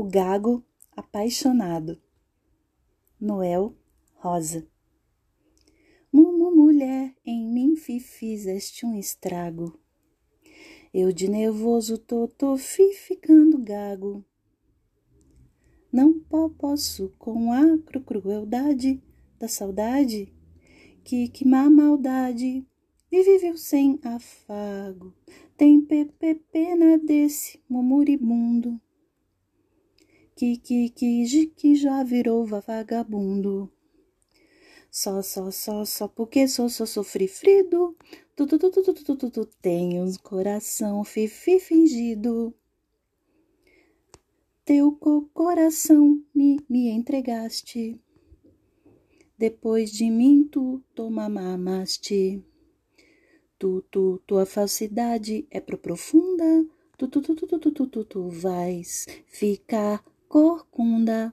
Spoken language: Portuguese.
O gago apaixonado. Noel Rosa. Mumu mulher, em mim fizeste um estrago. Eu de nervoso tô, tô fi ficando gago. Não posso com a crueldade da saudade, que que má maldade me viveu sem afago. Tem pena desse murmuribundo que, que, que, que já virou vagabundo. Só, só, só, só porque sou, sou sofrido. Tu, tu, tu, tu, tu, tu, tu, tu, tenho um coração fifi fingido. Teu coração me, me entregaste. Depois de mim tu toma mamaste. Tu, tu, tua falsidade é pro profunda. Tu, tu, tu, tu, tu, tu, tu, tu, tu vais ficar corcunda.